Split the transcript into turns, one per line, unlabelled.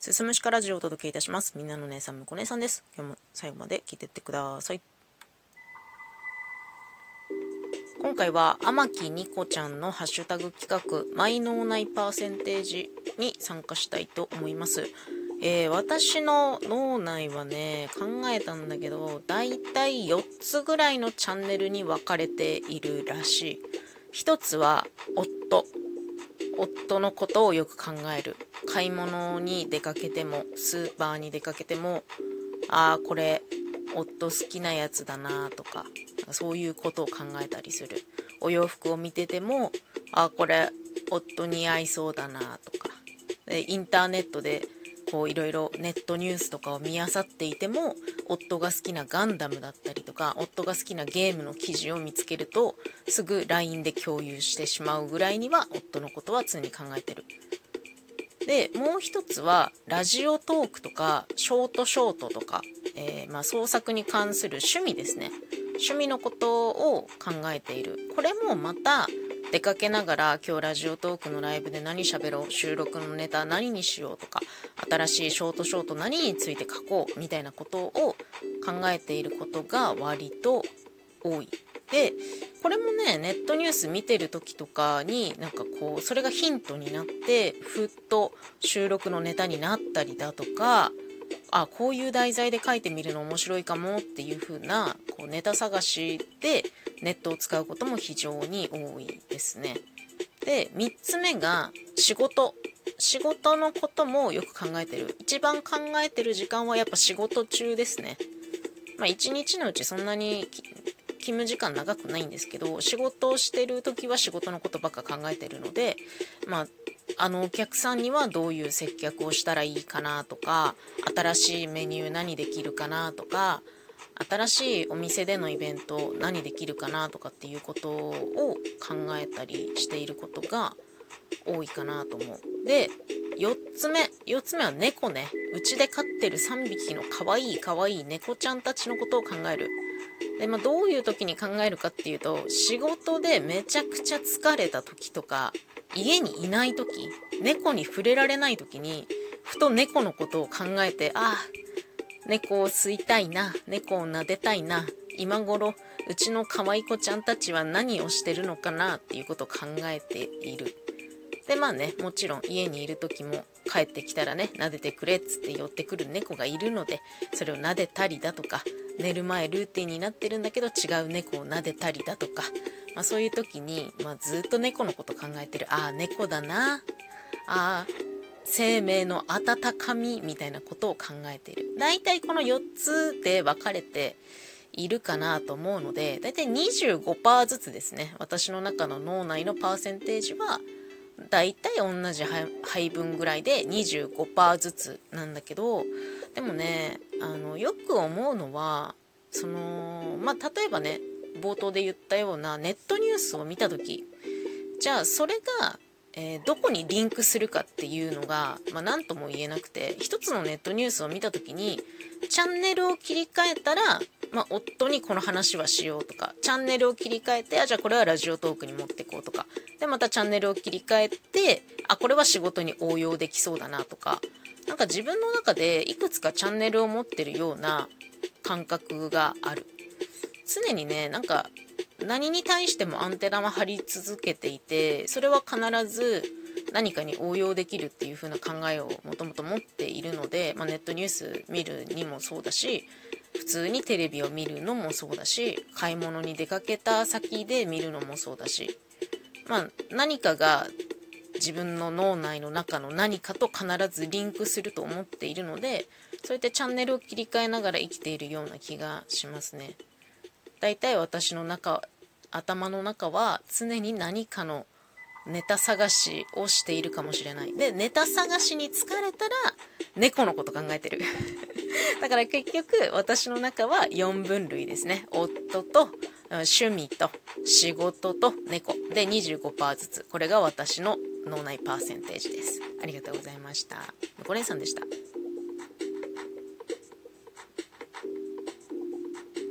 すすむしかラジオをお届けいたします。みんなの姉さん、むこ姉さんです。今日も最後まで聞いてってください。今回は、天木ニコちゃんのハッシュタグ企画、マイ脳内パーセンテージに参加したいと思います。えー、私の脳内はね、考えたんだけど、だいたい4つぐらいのチャンネルに分かれているらしい。1つは、夫。夫のことをよく考える。買い物に出かけてもスーパーに出かけてもああこれ夫好きなやつだなとかそういうことを考えたりする。お洋服を見ててもああこれ夫に合いそうだなとか。インターネットでこういろいろネットニュースとかを見漁っていても夫が好きなガンダムだったりとか夫が好きなゲームの記事を見つけるとすぐ LINE で共有してしまうぐらいには夫のことは常に考えてる。でもう一つはラジオトークとかショートショートとか、えー、まあ、創作に関する趣味ですね趣味のことを考えているこれもまた出かけながら今日ラジオトークのライブで何喋ろう収録のネタ何にしようとか新しいショートショート何について書こうみたいなことを考えていることが割と多い。でこれもねネットニュース見てる時とかになんかこうそれがヒントになってふっと収録のネタになったりだとかあこういう題材で書いてみるの面白いかもっていう風なこうネタ探しでネットを使うことも非常に多いですね。で3つ目が仕事仕事のこともよく考えてる一番考えてる時間はやっぱ仕事中ですね。まあ1日のうちそんなに勤務時間長くないんですけど仕事をしてる時は仕事のことばっか考えてるのでまああのお客さんにはどういう接客をしたらいいかなとか新しいメニュー何できるかなとか新しいお店でのイベント何できるかなとかっていうことを考えたりしていることが多いかなと思う。で4つ目4つ目は猫ねうちで飼ってる3匹のかわいいかわいい猫ちゃんたちのことを考える。でまあ、どういう時に考えるかっていうと仕事でめちゃくちゃ疲れた時とか家にいない時猫に触れられない時にふと猫のことを考えてああ猫を吸いたいな猫を撫でたいな今頃うちの可愛い子ちゃんたちは何をしてるのかなっていうことを考えている。でまあねもちろん家にいる時も帰ってきたらね撫でてくれっつって寄ってくる猫がいるのでそれを撫でたりだとか寝る前ルーティンになってるんだけど違う猫を撫でたりだとか、まあ、そういう時に、まあ、ずっと猫のこと考えてる。ああ猫だな。ああ生命の温かみみたいなことを考えている。大体この4つで分かれているかなと思うので大体25%ずつですね。私の中の脳内のパーセンテージは大体同じ配分ぐらいで25%ずつなんだけどでもねあのよく思うのはそのまあ例えばね冒頭で言ったようなネットニュースを見た時じゃあそれがえー、どこにリンクするかっていうのが、まあ、何とも言えなくて一つのネットニュースを見た時にチャンネルを切り替えたら、まあ、夫にこの話はしようとかチャンネルを切り替えてあじゃあこれはラジオトークに持ってこうとかでまたチャンネルを切り替えてあこれは仕事に応用できそうだなとかなんか自分の中でいくつかチャンネルを持ってるような感覚がある。常にねなんか何に対してもアンテナは張り続けていてそれは必ず何かに応用できるっていう風な考えをもともと持っているので、まあ、ネットニュース見るにもそうだし普通にテレビを見るのもそうだし買い物に出かけた先で見るのもそうだし、まあ、何かが自分の脳内の中の何かと必ずリンクすると思っているのでそうやってチャンネルを切り替えながら生きているような気がしますね。大体私の中頭の中は常に何かのネタ探しをしているかもしれない。でネタ探しに疲れたら猫のこと考えてる。だから結局私の中は4分類ですね。夫と趣味と仕事と猫。で25%ずつ。これが私の脳内パーセンテージです。ありがとうございました。ごれんさんでした。